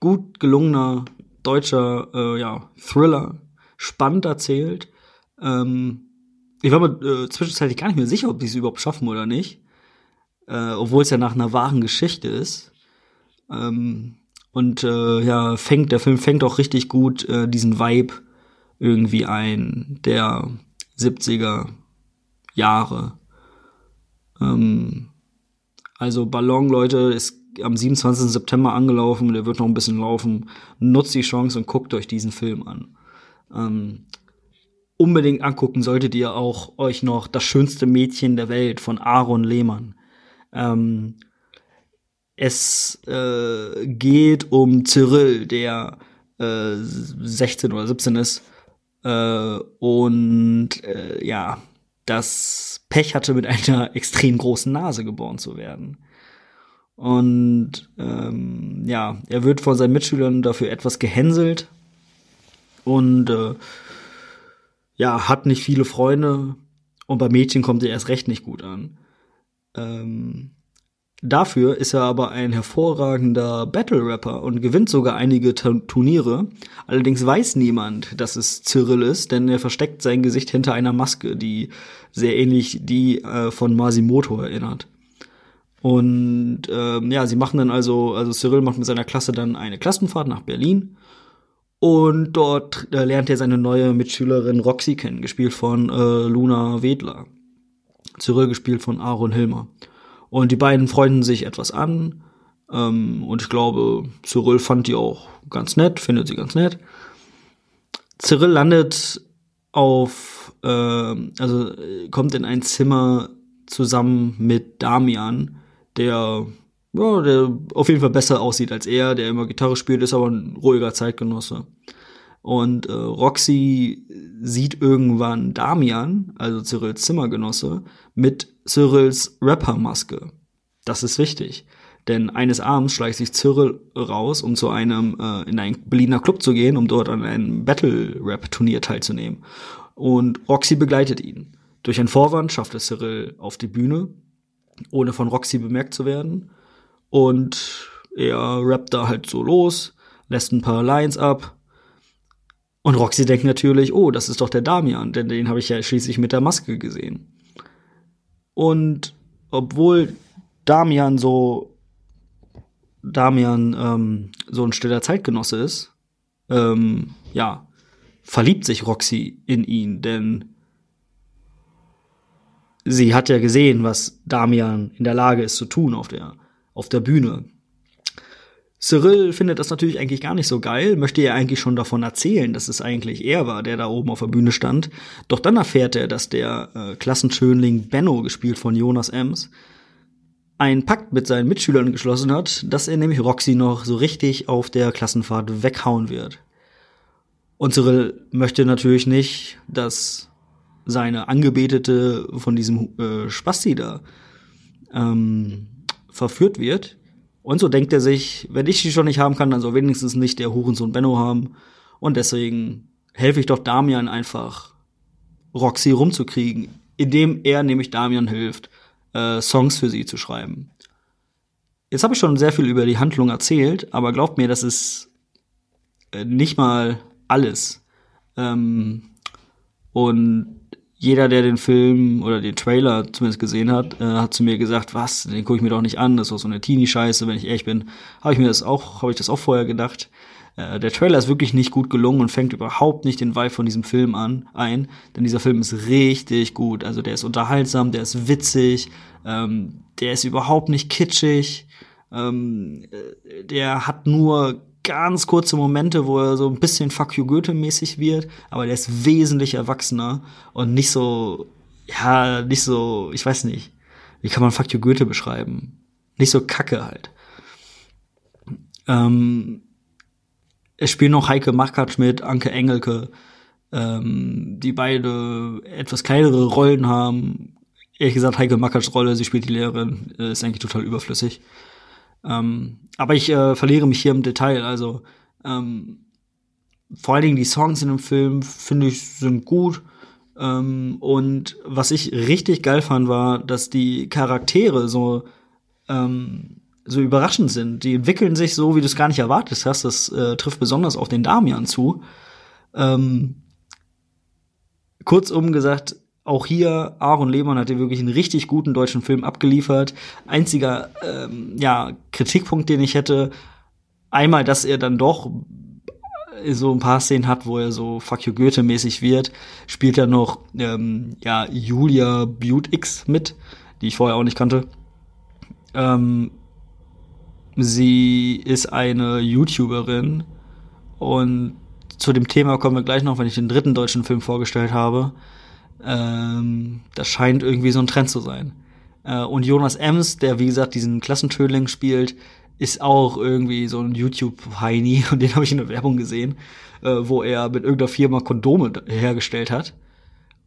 gut gelungener deutscher äh, ja, Thriller, spannend erzählt. Ähm, ich war mir äh, zwischenzeitlich gar nicht mehr sicher, ob die es überhaupt schaffen oder nicht. Äh, obwohl es ja nach einer wahren Geschichte ist. Ähm, und äh, ja, fängt, der Film fängt auch richtig gut äh, diesen Vibe irgendwie ein, der 70er Jahre. Ähm, also Ballon, Leute, ist am 27. September angelaufen, der wird noch ein bisschen laufen. Nutzt die Chance und guckt euch diesen Film an. Ähm, unbedingt angucken solltet ihr auch euch noch Das schönste Mädchen der Welt von Aaron Lehmann. Ähm, es äh, geht um Cyril, der äh, 16 oder 17 ist äh, und äh, ja, das Pech hatte, mit einer extrem großen Nase geboren zu werden. Und ähm, ja, er wird von seinen Mitschülern dafür etwas gehänselt und äh, ja, hat nicht viele Freunde und bei Mädchen kommt er erst recht nicht gut an. Ähm, dafür ist er aber ein hervorragender Battle-Rapper und gewinnt sogar einige Turniere. Allerdings weiß niemand, dass es Cyril ist, denn er versteckt sein Gesicht hinter einer Maske, die sehr ähnlich die äh, von Masimoto erinnert. Und ähm, ja, sie machen dann also, also Cyril macht mit seiner Klasse dann eine Klassenfahrt nach Berlin und dort äh, lernt er seine neue Mitschülerin Roxy kennen, gespielt von äh, Luna Wedler. Cyril gespielt von Aaron Hilmer. Und die beiden freunden sich etwas an. Ähm, und ich glaube, Cyril fand die auch ganz nett, findet sie ganz nett. Cyril landet auf, äh, also kommt in ein Zimmer zusammen mit Damian, der ja, der auf jeden Fall besser aussieht als er, der immer Gitarre spielt, ist aber ein ruhiger Zeitgenosse. Und äh, Roxy sieht irgendwann Damian, also Cyrils Zimmergenosse, mit Cyrils Rappermaske. Das ist wichtig. Denn eines Abends schleicht sich Cyril raus, um zu einem äh, in einen Berliner Club zu gehen, um dort an einem Battle-Rap-Turnier teilzunehmen. Und Roxy begleitet ihn. Durch einen Vorwand schafft es Cyril auf die Bühne, ohne von Roxy bemerkt zu werden. Und er rappt da halt so los, lässt ein paar Lines ab. Und Roxy denkt natürlich, oh, das ist doch der Damian, denn den habe ich ja schließlich mit der Maske gesehen. Und obwohl Damian so Damian ähm, so ein stiller Zeitgenosse ist, ähm, ja, verliebt sich Roxy in ihn, denn sie hat ja gesehen, was Damian in der Lage ist zu tun auf der auf der Bühne. Cyril findet das natürlich eigentlich gar nicht so geil, möchte ja eigentlich schon davon erzählen, dass es eigentlich er war, der da oben auf der Bühne stand. Doch dann erfährt er, dass der äh, Klassenschönling Benno, gespielt von Jonas Ems, einen Pakt mit seinen Mitschülern geschlossen hat, dass er nämlich Roxy noch so richtig auf der Klassenfahrt weghauen wird. Und Cyril möchte natürlich nicht, dass seine Angebetete von diesem äh, Spasti da ähm, verführt wird. Und so denkt er sich, wenn ich die schon nicht haben kann, dann soll wenigstens nicht der Hurensohn Benno haben. Und deswegen helfe ich doch Damian einfach, Roxy rumzukriegen, indem er nämlich Damian hilft, äh, Songs für sie zu schreiben. Jetzt habe ich schon sehr viel über die Handlung erzählt, aber glaubt mir, das ist äh, nicht mal alles. Ähm, und jeder, der den Film oder den Trailer zumindest gesehen hat, äh, hat zu mir gesagt, was, den gucke ich mir doch nicht an, das ist doch so eine Teenie-Scheiße, wenn ich ehrlich bin, habe ich mir das auch, habe ich das auch vorher gedacht. Äh, der Trailer ist wirklich nicht gut gelungen und fängt überhaupt nicht den Vibe von diesem Film an ein, denn dieser Film ist richtig gut. Also der ist unterhaltsam, der ist witzig, ähm, der ist überhaupt nicht kitschig, ähm, äh, der hat nur ganz kurze Momente, wo er so ein bisschen Fuck you Goethe-mäßig wird, aber der ist wesentlich erwachsener und nicht so, ja, nicht so, ich weiß nicht, wie kann man Fuck you Goethe beschreiben? Nicht so kacke halt. Ähm, es spielen noch Heike Machkatsch mit, Anke Engelke, ähm, die beide etwas kleinere Rollen haben. Ehrlich gesagt, Heike Makatschs Rolle, sie spielt die Lehrerin, äh, ist eigentlich total überflüssig. Ähm, aber ich äh, verliere mich hier im Detail. Also ähm, vor allen Dingen die Songs in dem Film finde ich sind gut. Ähm, und was ich richtig geil fand, war, dass die Charaktere so ähm, so überraschend sind. Die entwickeln sich so, wie du es gar nicht erwartet hast. Das äh, trifft besonders auf den Damian zu. Ähm, kurzum gesagt, auch hier, Aaron Lehmann hat hier wirklich einen richtig guten deutschen Film abgeliefert. Einziger ähm, ja, Kritikpunkt, den ich hätte, einmal, dass er dann doch so ein paar Szenen hat, wo er so Fuck you Goethe-mäßig wird, spielt er noch ähm, ja, Julia Butte X mit, die ich vorher auch nicht kannte. Ähm, sie ist eine YouTuberin und zu dem Thema kommen wir gleich noch, wenn ich den dritten deutschen Film vorgestellt habe. Ähm, das scheint irgendwie so ein Trend zu sein. Äh, und Jonas Ems, der wie gesagt diesen Klassentöling spielt, ist auch irgendwie so ein YouTube-Heini und den habe ich in der Werbung gesehen, äh, wo er mit irgendeiner Firma Kondome hergestellt hat.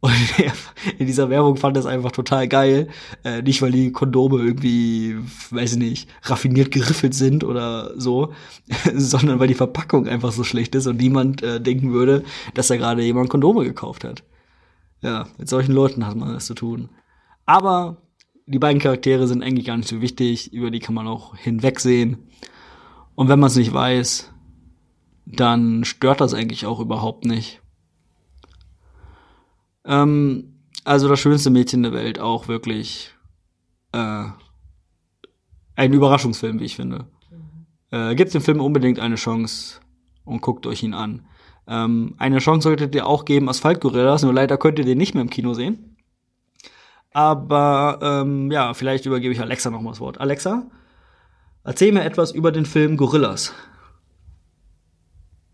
Und in dieser Werbung fand es einfach total geil. Äh, nicht, weil die Kondome irgendwie, weiß ich nicht, raffiniert geriffelt sind oder so, sondern weil die Verpackung einfach so schlecht ist und niemand äh, denken würde, dass da gerade jemand Kondome gekauft hat. Ja, mit solchen Leuten hat man das zu tun. Aber die beiden Charaktere sind eigentlich gar nicht so wichtig, über die kann man auch hinwegsehen. Und wenn man es nicht weiß, dann stört das eigentlich auch überhaupt nicht. Ähm, also das schönste Mädchen der Welt auch wirklich äh, ein Überraschungsfilm, wie ich finde. Mhm. Äh, Gibt dem Film unbedingt eine Chance und guckt euch ihn an. Ähm, eine Chance solltet ihr auch geben, Asphalt Gorillas, nur leider könnt ihr den nicht mehr im Kino sehen. Aber ähm, ja, vielleicht übergebe ich Alexa noch mal das Wort. Alexa, erzähl mir etwas über den Film Gorillas.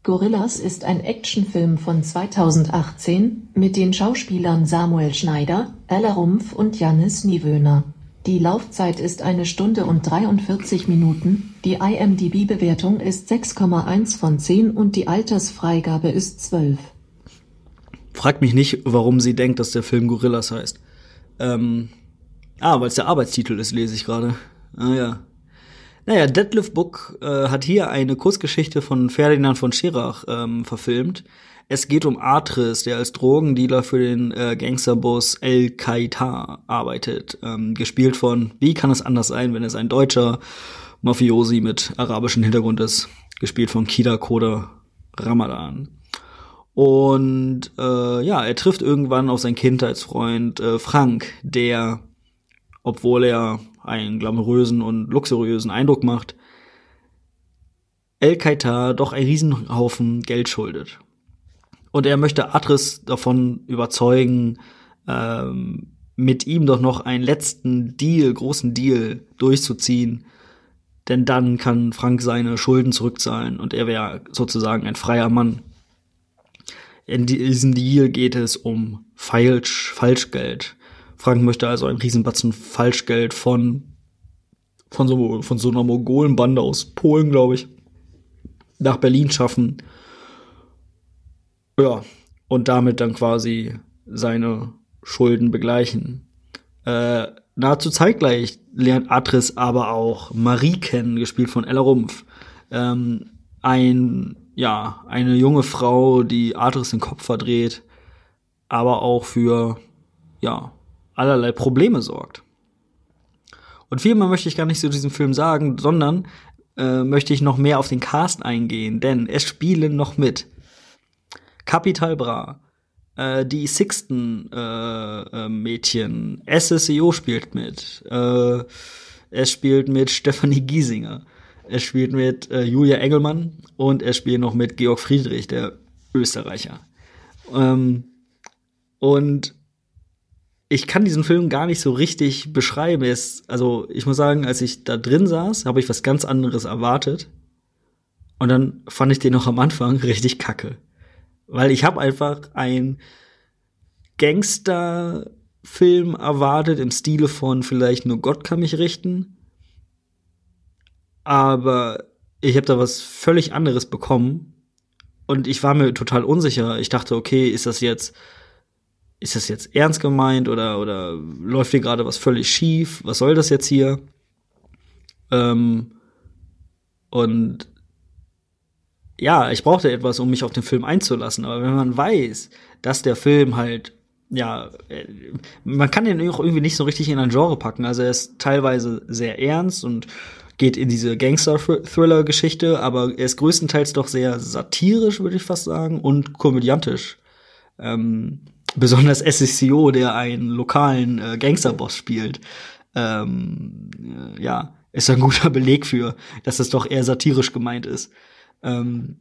Gorillas ist ein Actionfilm von 2018 mit den Schauspielern Samuel Schneider, Ella Rumpf und Jannis Niewöhner. Die Laufzeit ist eine Stunde und 43 Minuten, die IMDb-Bewertung ist 6,1 von 10 und die Altersfreigabe ist 12. Fragt mich nicht, warum sie denkt, dass der Film Gorillas heißt. Ähm, ah, weil es der Arbeitstitel ist, lese ich gerade. Ah ja. Naja, Deadlift Book äh, hat hier eine Kurzgeschichte von Ferdinand von Schirach ähm, verfilmt. Es geht um Atris, der als Drogendealer für den äh, Gangsterboss El Qaita arbeitet. Ähm, gespielt von, wie kann es anders sein, wenn es ein deutscher Mafiosi mit arabischem Hintergrund ist? Gespielt von Kida Koda Ramadan. Und äh, ja, er trifft irgendwann auf seinen Kindheitsfreund äh, Frank, der, obwohl er einen glamourösen und luxuriösen Eindruck macht, El Qaita doch einen Riesenhaufen Geld schuldet. Und er möchte Atris davon überzeugen, ähm, mit ihm doch noch einen letzten Deal, großen Deal durchzuziehen. Denn dann kann Frank seine Schulden zurückzahlen und er wäre sozusagen ein freier Mann. In diesem Deal geht es um Falsch, Falschgeld. Frank möchte also einen Riesenbatzen Falschgeld von, von so, von so einer Mongolenbande aus Polen, glaube ich, nach Berlin schaffen ja, und damit dann quasi seine Schulden begleichen. Äh, nahezu zeitgleich lernt Atris aber auch Marie kennen, gespielt von Ella Rumpf. Ähm, ein, ja, eine junge Frau, die Atris den Kopf verdreht, aber auch für, ja, allerlei Probleme sorgt. Und viel mehr möchte ich gar nicht zu diesem Film sagen, sondern äh, möchte ich noch mehr auf den Cast eingehen, denn es spielen noch mit Capital Bra, Äh, die Sixten-Mädchen. Äh, äh, SSEO spielt mit. Äh, es spielt mit Stefanie Giesinger. Es spielt mit äh, Julia Engelmann und er spielt noch mit Georg Friedrich, der Österreicher. Ähm, und ich kann diesen Film gar nicht so richtig beschreiben. Es, also ich muss sagen, als ich da drin saß, habe ich was ganz anderes erwartet. Und dann fand ich den noch am Anfang richtig kacke. Weil ich habe einfach ein Gangsterfilm erwartet im Stile von vielleicht nur Gott kann mich richten. Aber ich habe da was völlig anderes bekommen. Und ich war mir total unsicher. Ich dachte, okay, ist das jetzt ist das jetzt ernst gemeint oder, oder läuft hier gerade was völlig schief? Was soll das jetzt hier? Ähm, und ja, ich brauchte etwas, um mich auf den Film einzulassen. Aber wenn man weiß, dass der Film halt, ja, äh, man kann den auch irgendwie nicht so richtig in ein Genre packen. Also er ist teilweise sehr ernst und geht in diese Gangster-Thriller-Geschichte, aber er ist größtenteils doch sehr satirisch, würde ich fast sagen, und komödiantisch. Ähm, besonders SSCO, der einen lokalen äh, Gangsterboss spielt, ähm, äh, ja, ist ein guter Beleg für, dass es doch eher satirisch gemeint ist. Ähm,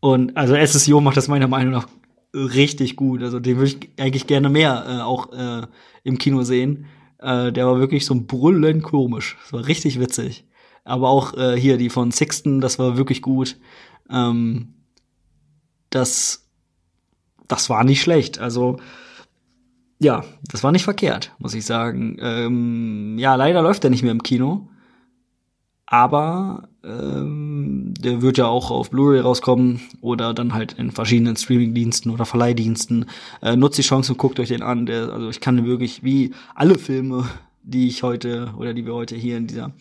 und also SSCO macht das meiner Meinung nach richtig gut. Also den würde ich eigentlich gerne mehr äh, auch äh, im Kino sehen. Äh, der war wirklich so brüllend komisch. Das war richtig witzig. Aber auch äh, hier die von Sixten, das war wirklich gut. Ähm, das das war nicht schlecht. Also ja, das war nicht verkehrt, muss ich sagen. Ähm, ja, leider läuft er nicht mehr im Kino. Aber ähm, der wird ja auch auf Blu-ray rauskommen oder dann halt in verschiedenen Streaming-Diensten oder Verleihdiensten. Äh, nutzt die Chance und guckt euch den an. Der, also ich kann wirklich wie alle Filme, die ich heute oder die wir heute hier in dieser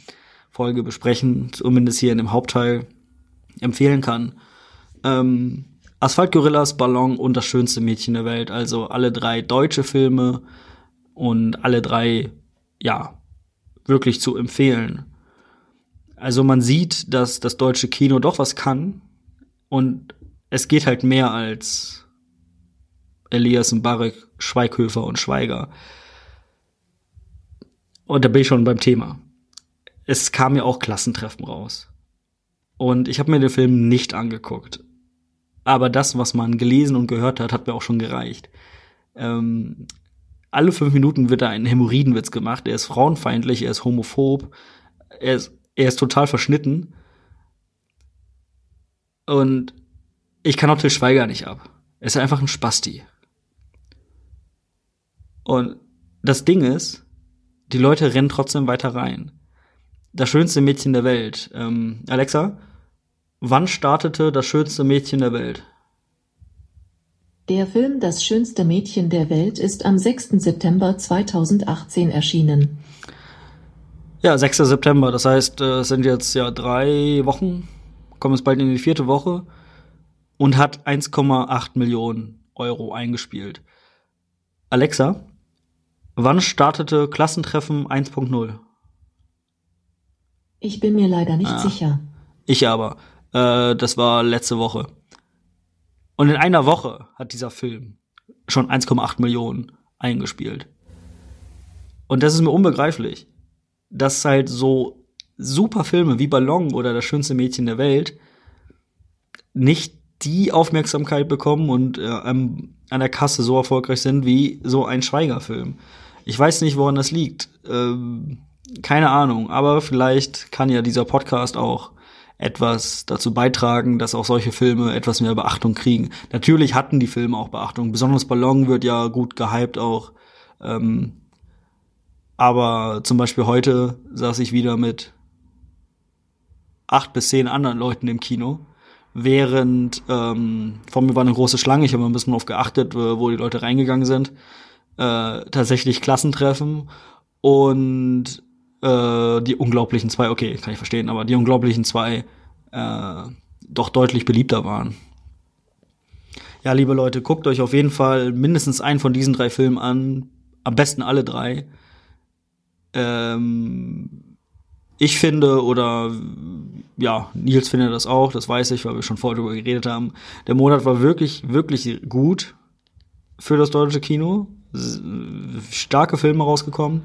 Folge besprechen, zumindest hier in dem Hauptteil empfehlen kann. Ähm, Asphaltgorillas, Ballon und das schönste Mädchen der Welt. Also alle drei deutsche Filme und alle drei, ja, wirklich zu empfehlen. Also man sieht, dass das deutsche Kino doch was kann und es geht halt mehr als Elias und Barek, Schweighöfer und Schweiger. Und da bin ich schon beim Thema. Es kam ja auch Klassentreffen raus. Und ich habe mir den Film nicht angeguckt aber das, was man gelesen und gehört hat, hat mir auch schon gereicht. Ähm, alle fünf Minuten wird da ein Hämorrhoidenwitz gemacht. Er ist frauenfeindlich, er ist homophob, er ist, er ist total verschnitten. Und ich kann auch Till Schweiger nicht ab. Er ist einfach ein Spasti. Und das Ding ist, die Leute rennen trotzdem weiter rein. Das schönste Mädchen der Welt. Ähm, Alexa, Wann startete Das schönste Mädchen der Welt? Der Film Das schönste Mädchen der Welt ist am 6. September 2018 erschienen. Ja, 6. September, das heißt, es sind jetzt ja drei Wochen, kommen es bald in die vierte Woche und hat 1,8 Millionen Euro eingespielt. Alexa, wann startete Klassentreffen 1.0? Ich bin mir leider nicht ah, sicher. Ich aber. Äh, das war letzte Woche. Und in einer Woche hat dieser Film schon 1,8 Millionen eingespielt. Und das ist mir unbegreiflich, dass halt so super Filme wie Ballon oder Das schönste Mädchen der Welt nicht die Aufmerksamkeit bekommen und äh, an der Kasse so erfolgreich sind wie so ein Schweigerfilm. Ich weiß nicht, woran das liegt. Ähm, keine Ahnung, aber vielleicht kann ja dieser Podcast auch etwas dazu beitragen, dass auch solche Filme etwas mehr Beachtung kriegen. Natürlich hatten die Filme auch Beachtung. Besonders Ballon wird ja gut gehypt auch. Ähm, aber zum Beispiel heute saß ich wieder mit acht bis zehn anderen Leuten im Kino. Während ähm, vor mir war eine große Schlange, ich habe ein bisschen darauf geachtet, wo die Leute reingegangen sind. Äh, tatsächlich Klassentreffen. Und äh, die unglaublichen zwei, okay, kann ich verstehen, aber die unglaublichen zwei äh, doch deutlich beliebter waren. Ja, liebe Leute, guckt euch auf jeden Fall mindestens einen von diesen drei Filmen an. Am besten alle drei. Ähm, ich finde, oder ja, Nils findet das auch, das weiß ich, weil wir schon vorher darüber geredet haben. Der Monat war wirklich, wirklich gut. für das deutsche Kino. Starke Filme rausgekommen.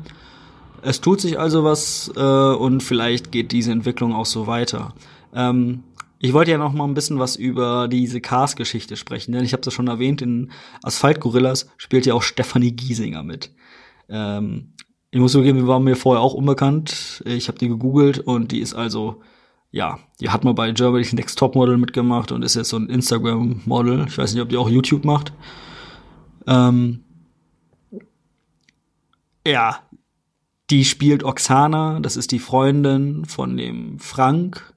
Es tut sich also was äh, und vielleicht geht diese Entwicklung auch so weiter. Ähm, ich wollte ja noch mal ein bisschen was über diese Cars-Geschichte sprechen, denn ich habe das schon erwähnt, in Asphalt Gorillas spielt ja auch Stefanie Giesinger mit. Ähm, ich muss zugeben, die war mir vorher auch unbekannt. Ich habe die gegoogelt und die ist also, ja, die hat mal bei Germany's Next Top Model mitgemacht und ist jetzt so ein Instagram-Model. Ich weiß nicht, ob die auch YouTube macht. Ähm, ja, die spielt Oksana, das ist die Freundin von dem Frank.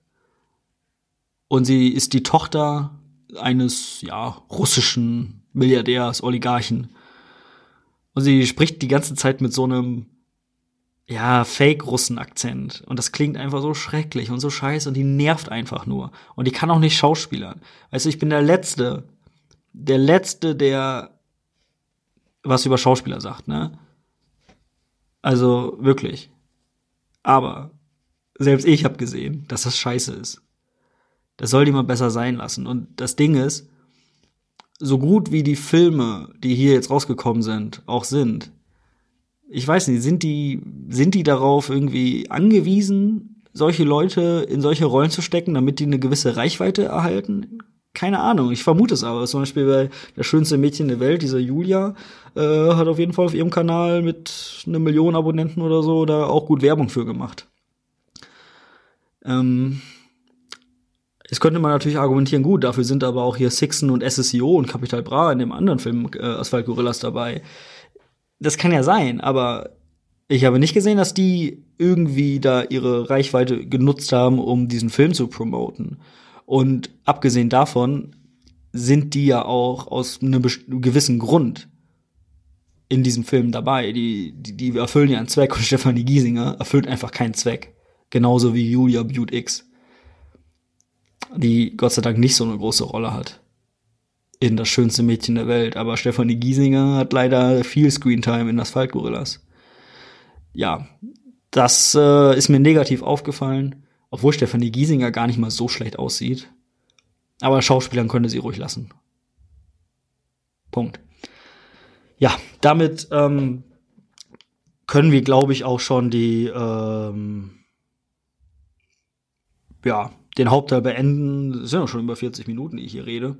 Und sie ist die Tochter eines, ja, russischen Milliardärs, Oligarchen. Und sie spricht die ganze Zeit mit so einem, ja, Fake-Russen-Akzent. Und das klingt einfach so schrecklich und so scheiße und die nervt einfach nur. Und die kann auch nicht schauspielern. Weißt du, ich bin der Letzte, der Letzte, der was über Schauspieler sagt, ne? Also wirklich. Aber selbst ich habe gesehen, dass das scheiße ist. Das soll die mal besser sein lassen. Und das Ding ist, so gut wie die Filme, die hier jetzt rausgekommen sind, auch sind, ich weiß nicht, sind die, sind die darauf irgendwie angewiesen, solche Leute in solche Rollen zu stecken, damit die eine gewisse Reichweite erhalten? Keine Ahnung, ich vermute es aber. Zum Beispiel bei der schönste Mädchen der Welt, dieser Julia, äh, hat auf jeden Fall auf ihrem Kanal mit einer Million Abonnenten oder so da auch gut Werbung für gemacht. Ähm, Jetzt könnte man natürlich argumentieren, gut, dafür sind aber auch hier Sixen und SSEO und Capital Bra in dem anderen Film äh, Asphalt Gorillas dabei. Das kann ja sein, aber ich habe nicht gesehen, dass die irgendwie da ihre Reichweite genutzt haben, um diesen Film zu promoten. Und abgesehen davon sind die ja auch aus einem gewissen Grund in diesem Film dabei. Die, die, die erfüllen ja einen Zweck und Stefanie Giesinger erfüllt einfach keinen Zweck. Genauso wie Julia Butte X die Gott sei Dank nicht so eine große Rolle hat. In das schönste Mädchen der Welt. Aber Stefanie Giesinger hat leider viel Screentime in Asphalt Gorillas. Ja, das äh, ist mir negativ aufgefallen, obwohl Stefanie Giesinger gar nicht mal so schlecht aussieht. Aber Schauspielern könnte sie ruhig lassen. Punkt. Ja, damit ähm, können wir, glaube ich, auch schon die ähm, ja, den Hauptteil beenden. Das sind ja schon über 40 Minuten, die ich hier rede.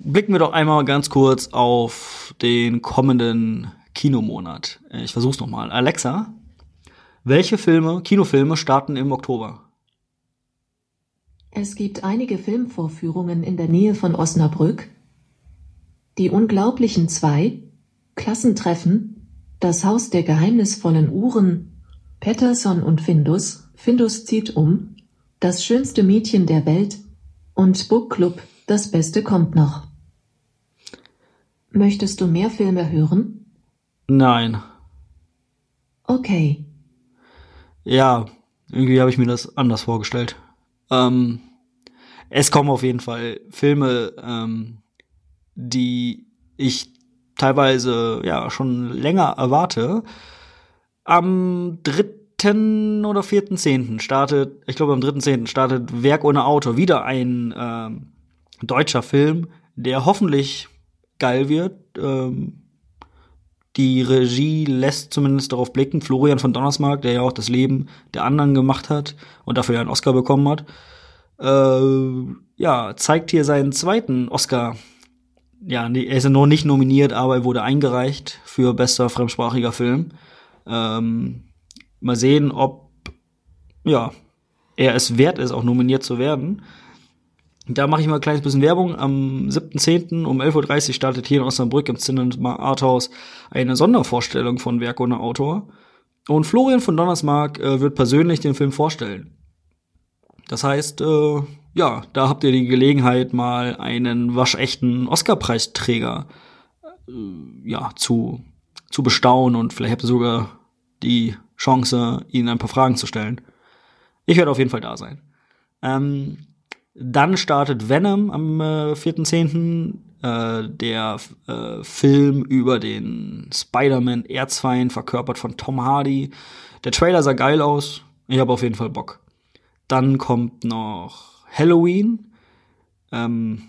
Blicken wir doch einmal ganz kurz auf den kommenden Kinomonat. Ich versuch's nochmal. Alexa, welche Filme, Kinofilme starten im Oktober? Es gibt einige Filmvorführungen in der Nähe von Osnabrück. Die Unglaublichen zwei, Klassentreffen, Das Haus der geheimnisvollen Uhren, Patterson und Findus, Findus zieht um, das schönste Mädchen der Welt und Book Club, das Beste kommt noch. Möchtest du mehr Filme hören? Nein. Okay. Ja, irgendwie habe ich mir das anders vorgestellt. Ähm, es kommen auf jeden Fall Filme, ähm, die ich teilweise ja schon länger erwarte. Am 3 dritten oder vierten Zehnten startet, ich glaube am dritten Zehnten startet Werk ohne Autor, wieder ein ähm, deutscher Film, der hoffentlich geil wird. Ähm, die Regie lässt zumindest darauf blicken. Florian von Donnersmarck, der ja auch das Leben der anderen gemacht hat und dafür ja einen Oscar bekommen hat, äh, ja, zeigt hier seinen zweiten Oscar. Ja, er ist ja noch nicht nominiert, aber er wurde eingereicht für bester fremdsprachiger Film. Ähm, Mal sehen, ob ja, er es wert ist, auch nominiert zu werden. Da mache ich mal ein kleines bisschen Werbung. Am 7.10. um 11.30 Uhr startet hier in Osnabrück im Cinema Arthouse eine Sondervorstellung von Werk ohne Autor. Und Florian von Donnersmark äh, wird persönlich den Film vorstellen. Das heißt, äh, ja, da habt ihr die Gelegenheit, mal einen waschechten Oscar-Preisträger äh, ja, zu, zu bestaunen und vielleicht habt ihr sogar die Chance, ihnen ein paar Fragen zu stellen. Ich werde auf jeden Fall da sein. Ähm, dann startet Venom am äh, 4.10. Äh, der äh, Film über den Spider-Man-Erzfeind, verkörpert von Tom Hardy. Der Trailer sah geil aus. Ich habe auf jeden Fall Bock. Dann kommt noch Halloween. Ähm,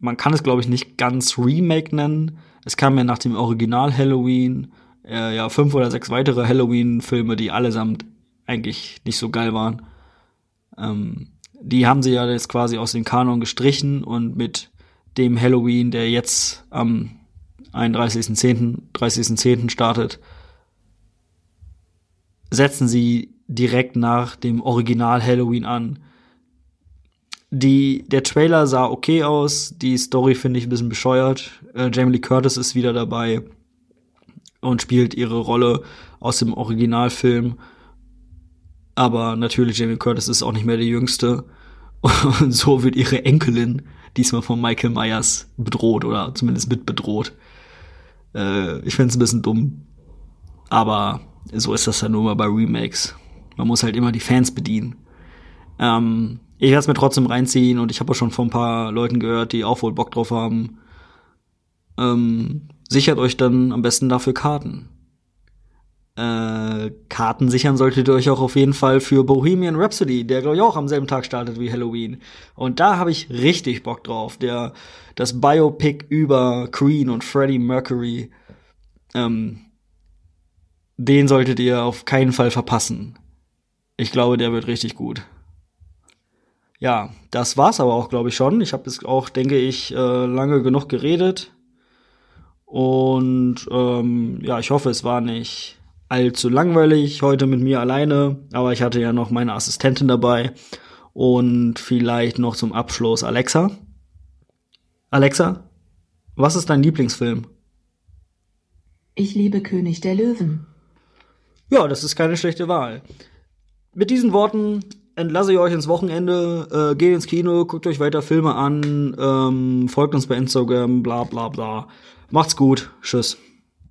man kann es, glaube ich, nicht ganz Remake nennen. Es kam ja nach dem Original Halloween äh, ja fünf oder sechs weitere Halloween-Filme, die allesamt eigentlich nicht so geil waren. Ähm, die haben sie ja jetzt quasi aus dem Kanon gestrichen und mit dem Halloween, der jetzt am 31.10. 30.10. startet, setzen sie direkt nach dem Original Halloween an. Die, der Trailer sah okay aus, die Story finde ich ein bisschen bescheuert. Äh, Jamie Lee Curtis ist wieder dabei und spielt ihre Rolle aus dem Originalfilm. Aber natürlich, Jamie Curtis ist auch nicht mehr die Jüngste. Und so wird ihre Enkelin diesmal von Michael Myers bedroht oder zumindest mit bedroht. Äh, ich finde es ein bisschen dumm. Aber so ist das ja nur mal bei Remakes. Man muss halt immer die Fans bedienen. Ähm, ich werde es mir trotzdem reinziehen und ich habe auch schon von ein paar Leuten gehört, die auch wohl Bock drauf haben. Ähm, sichert euch dann am besten dafür Karten. Äh, Karten sichern solltet ihr euch auch auf jeden Fall für Bohemian Rhapsody, der glaube ich auch am selben Tag startet wie Halloween. Und da habe ich richtig Bock drauf. Der das Biopic über Queen und Freddie Mercury. Ähm, den solltet ihr auf keinen Fall verpassen. Ich glaube, der wird richtig gut. Ja, das war's aber auch, glaube ich, schon. Ich habe jetzt auch, denke ich, äh, lange genug geredet. Und ähm, ja, ich hoffe, es war nicht allzu langweilig heute mit mir alleine, aber ich hatte ja noch meine Assistentin dabei und vielleicht noch zum Abschluss Alexa. Alexa, was ist dein Lieblingsfilm? Ich liebe König der Löwen. Ja, das ist keine schlechte Wahl. Mit diesen Worten entlasse ich euch ins Wochenende, äh, geht ins Kino, guckt euch weiter Filme an, ähm, folgt uns bei Instagram, bla bla bla. Macht's gut. Tschüss.